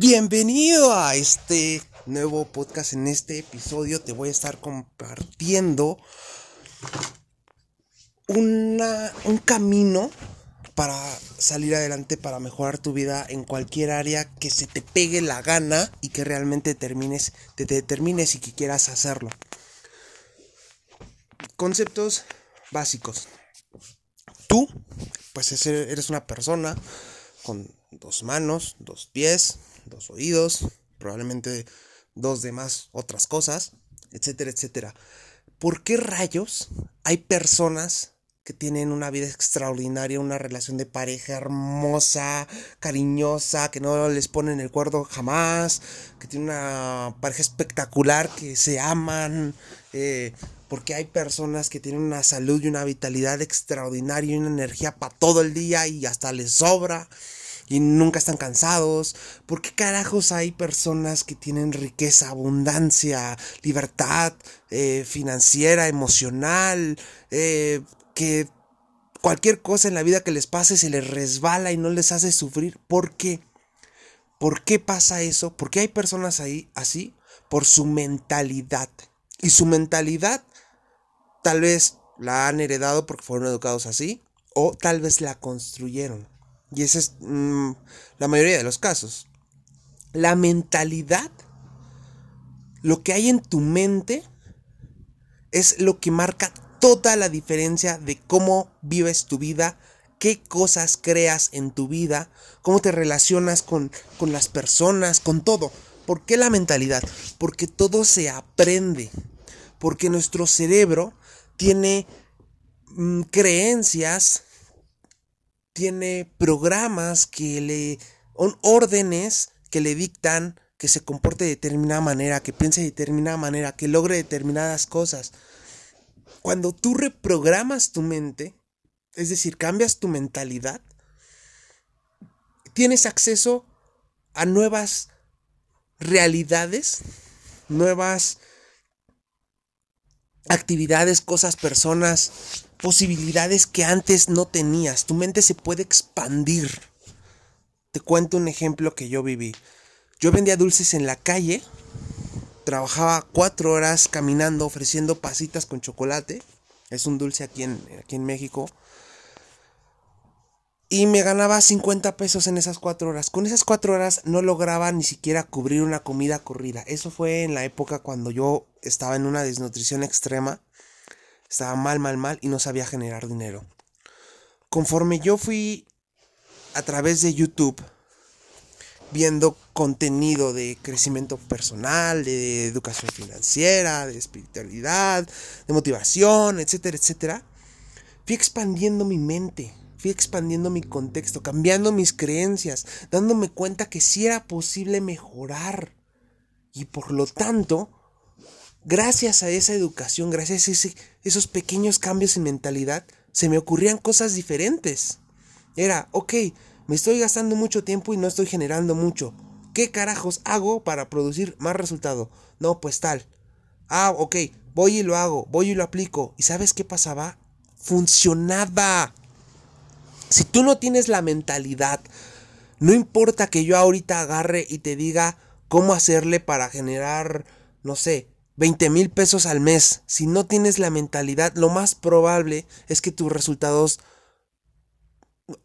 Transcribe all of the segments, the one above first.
Bienvenido a este nuevo podcast. En este episodio te voy a estar compartiendo una, un camino para salir adelante, para mejorar tu vida en cualquier área que se te pegue la gana y que realmente termines, te determines y que quieras hacerlo. Conceptos básicos. Tú, pues eres una persona con dos manos, dos pies, dos oídos, probablemente dos demás otras cosas, etcétera, etcétera. ¿Por qué rayos hay personas que tienen una vida extraordinaria, una relación de pareja hermosa, cariñosa, que no les ponen el cuerdo jamás, que tienen una pareja espectacular, que se aman, eh, porque hay personas que tienen una salud y una vitalidad extraordinaria y una energía para todo el día y hasta les sobra y nunca están cansados? ¿Por qué carajos hay personas que tienen riqueza, abundancia, libertad eh, financiera, emocional, eh, que cualquier cosa en la vida que les pase se les resbala y no les hace sufrir? ¿Por qué? ¿Por qué pasa eso? ¿Por qué hay personas ahí así? Por su mentalidad. Y su mentalidad tal vez la han heredado porque fueron educados así o tal vez la construyeron. Y esa es mm, la mayoría de los casos. La mentalidad, lo que hay en tu mente, es lo que marca toda la diferencia de cómo vives tu vida, qué cosas creas en tu vida, cómo te relacionas con, con las personas, con todo. ¿Por qué la mentalidad? Porque todo se aprende. Porque nuestro cerebro tiene mm, creencias tiene programas que le... órdenes que le dictan que se comporte de determinada manera, que piense de determinada manera, que logre determinadas cosas. Cuando tú reprogramas tu mente, es decir, cambias tu mentalidad, tienes acceso a nuevas realidades, nuevas actividades, cosas, personas, posibilidades que antes no tenías. Tu mente se puede expandir. Te cuento un ejemplo que yo viví. Yo vendía dulces en la calle, trabajaba cuatro horas caminando ofreciendo pasitas con chocolate. Es un dulce aquí en, aquí en México. Y me ganaba 50 pesos en esas cuatro horas. Con esas cuatro horas no lograba ni siquiera cubrir una comida corrida. Eso fue en la época cuando yo estaba en una desnutrición extrema estaba mal, mal, mal y no sabía generar dinero. Conforme yo fui a través de YouTube viendo contenido de crecimiento personal, de educación financiera, de espiritualidad, de motivación, etcétera, etcétera, fui expandiendo mi mente, fui expandiendo mi contexto, cambiando mis creencias, dándome cuenta que sí era posible mejorar. Y por lo tanto, gracias a esa educación, gracias a esos pequeños cambios en mentalidad, se me ocurrían cosas diferentes. Era, ok, me estoy gastando mucho tiempo y no estoy generando mucho. ¿Qué carajos hago para producir más resultado? No, pues tal. Ah, ok, voy y lo hago, voy y lo aplico. ¿Y sabes qué pasaba? Funcionaba. Si tú no tienes la mentalidad, no importa que yo ahorita agarre y te diga cómo hacerle para generar, no sé, 20 mil pesos al mes, si no tienes la mentalidad, lo más probable es que tus resultados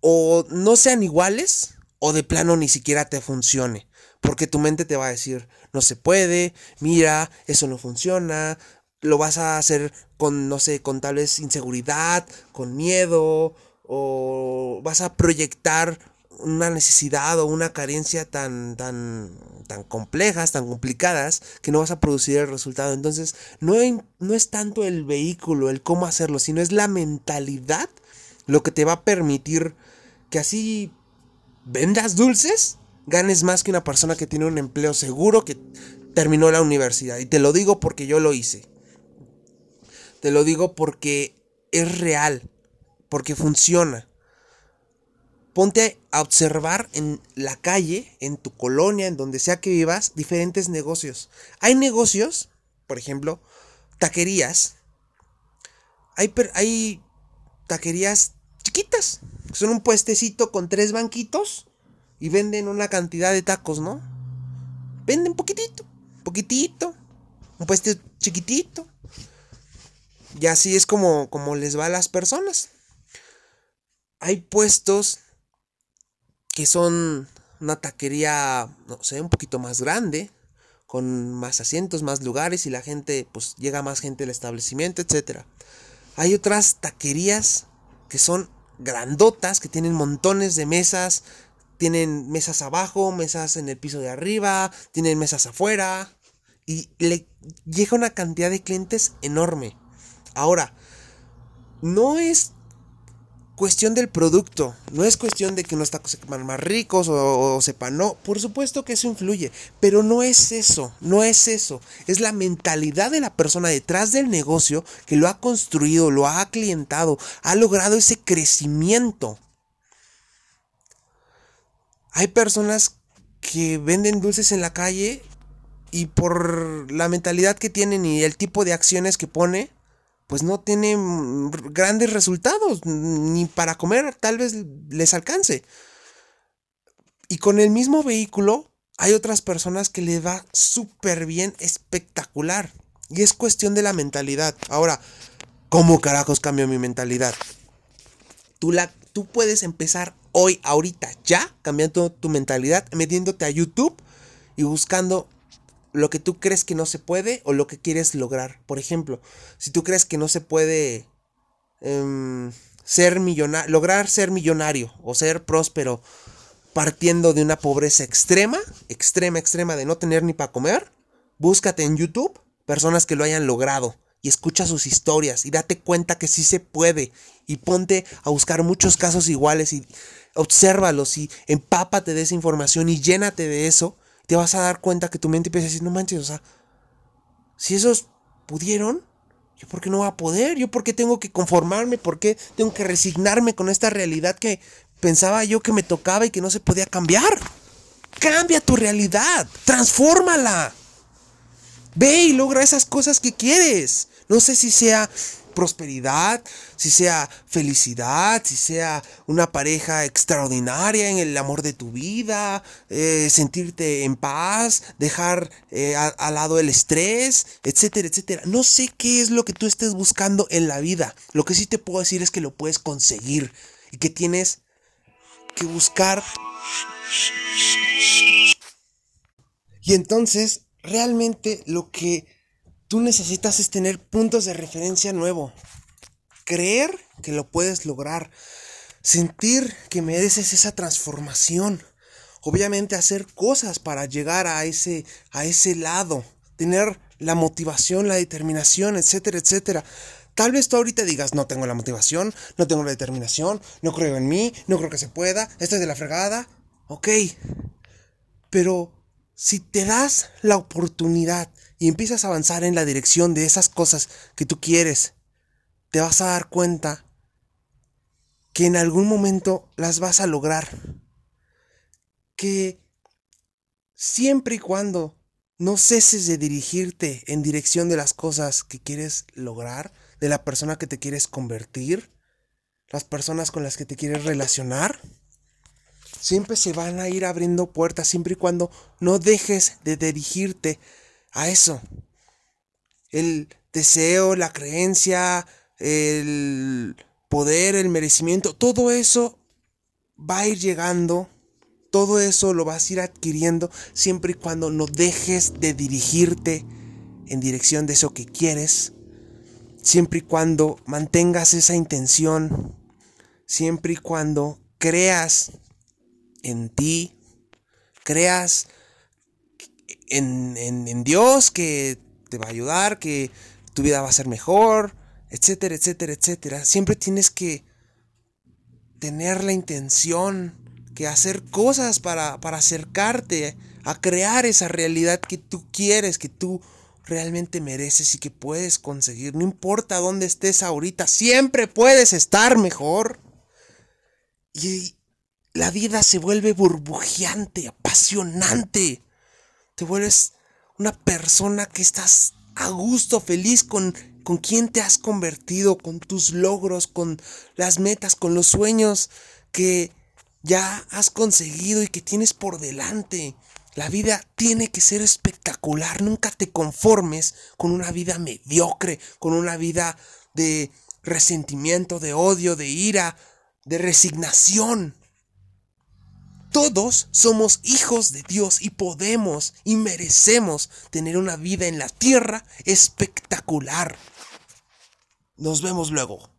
o no sean iguales o de plano ni siquiera te funcione. Porque tu mente te va a decir, no se puede, mira, eso no funciona, lo vas a hacer con, no sé, con tal vez inseguridad, con miedo, o vas a proyectar una necesidad o una carencia tan, tan, tan complejas, tan complicadas, que no vas a producir el resultado. Entonces, no, no es tanto el vehículo, el cómo hacerlo, sino es la mentalidad lo que te va a permitir que así vendas dulces, ganes más que una persona que tiene un empleo seguro, que terminó la universidad. Y te lo digo porque yo lo hice. Te lo digo porque es real, porque funciona. Ponte a observar en la calle, en tu colonia, en donde sea que vivas, diferentes negocios. Hay negocios, por ejemplo, taquerías. Hay, taquerías chiquitas. Son un puestecito con tres banquitos y venden una cantidad de tacos, ¿no? venden poquitito, poquitito, un puesto chiquitito. Y así es como, como les va a las personas. Hay puestos que son una taquería, no sé, un poquito más grande, con más asientos, más lugares y la gente, pues llega más gente al establecimiento, etc. Hay otras taquerías que son grandotas, que tienen montones de mesas, tienen mesas abajo, mesas en el piso de arriba, tienen mesas afuera y le llega una cantidad de clientes enorme. Ahora, no es cuestión del producto, no es cuestión de que unos tacos más ricos o, o, sepan, no, por supuesto que eso influye, pero no es eso, no es eso, es la mentalidad de la persona detrás del negocio que lo ha construido, lo ha clientado, ha logrado ese crecimiento. Hay personas que venden dulces en la calle y por la mentalidad que tienen y el tipo de acciones que pone, pues no tienen grandes resultados, ni para comer tal vez les alcance. Y con el mismo vehículo hay otras personas que les va súper bien, espectacular. Y es cuestión de la mentalidad. Ahora, ¿cómo carajos cambio mi mentalidad? Tú, la, tú puedes empezar hoy, ahorita, ya, cambiando tu mentalidad, metiéndote a YouTube y buscando lo que tú crees que no se puede o lo que quieres lograr. Por ejemplo, si tú crees que no se puede um, ser millonario, lograr ser millonario o ser próspero partiendo de una pobreza extrema, extrema, extrema de no tener ni para comer, búscate en YouTube personas que lo hayan logrado y escucha sus historias y date cuenta que sí se puede y ponte a buscar muchos casos iguales y obsérvalos y empápate de esa información y llénate de eso te vas a dar cuenta que tu mente empieza a decir, no manches, o sea, si esos pudieron, ¿yo por qué no voy a poder? ¿Yo por qué tengo que conformarme? ¿Por qué tengo que resignarme con esta realidad que pensaba yo que me tocaba y que no se podía cambiar? Cambia tu realidad, transfórmala. Ve y logra esas cosas que quieres. No sé si sea prosperidad, si sea felicidad, si sea una pareja extraordinaria en el amor de tu vida, eh, sentirte en paz, dejar eh, al lado el estrés, etcétera, etcétera. No sé qué es lo que tú estés buscando en la vida. Lo que sí te puedo decir es que lo puedes conseguir y que tienes que buscar. Y entonces, realmente lo que tú necesitas es tener puntos de referencia nuevo. Creer que lo puedes lograr. Sentir que mereces esa transformación. Obviamente hacer cosas para llegar a ese, a ese lado. Tener la motivación, la determinación, etcétera, etcétera. Tal vez tú ahorita digas, no tengo la motivación, no tengo la determinación, no creo en mí, no creo que se pueda, esto es de la fregada. Ok. Pero si te das la oportunidad y empiezas a avanzar en la dirección de esas cosas que tú quieres, te vas a dar cuenta que en algún momento las vas a lograr. Que siempre y cuando no ceses de dirigirte en dirección de las cosas que quieres lograr, de la persona que te quieres convertir, las personas con las que te quieres relacionar, siempre se van a ir abriendo puertas siempre y cuando no dejes de dirigirte a eso. El deseo, la creencia, el poder, el merecimiento, todo eso va a ir llegando, todo eso lo vas a ir adquiriendo siempre y cuando no dejes de dirigirte en dirección de eso que quieres, siempre y cuando mantengas esa intención, siempre y cuando creas en ti, creas en, en, Dios que te va a ayudar, que tu vida va a ser mejor, etcétera, etcétera, etcétera. Siempre tienes que tener la intención, que hacer cosas para, para acercarte a crear esa realidad que tú quieres, que tú realmente mereces y que puedes conseguir. No importa dónde estés ahorita, siempre puedes estar mejor. Y la vida se vuelve burbujeante, apasionante. Te vuelves una persona que estás a gusto, feliz con, con quien te has convertido, con tus logros, con las metas, con los sueños que ya has conseguido y que tienes por delante. La vida tiene que ser espectacular. Nunca te conformes con una vida mediocre, con una vida de resentimiento, de odio, de ira, de resignación. Todos somos hijos de Dios y podemos y merecemos tener una vida en la tierra espectacular. Nos vemos luego.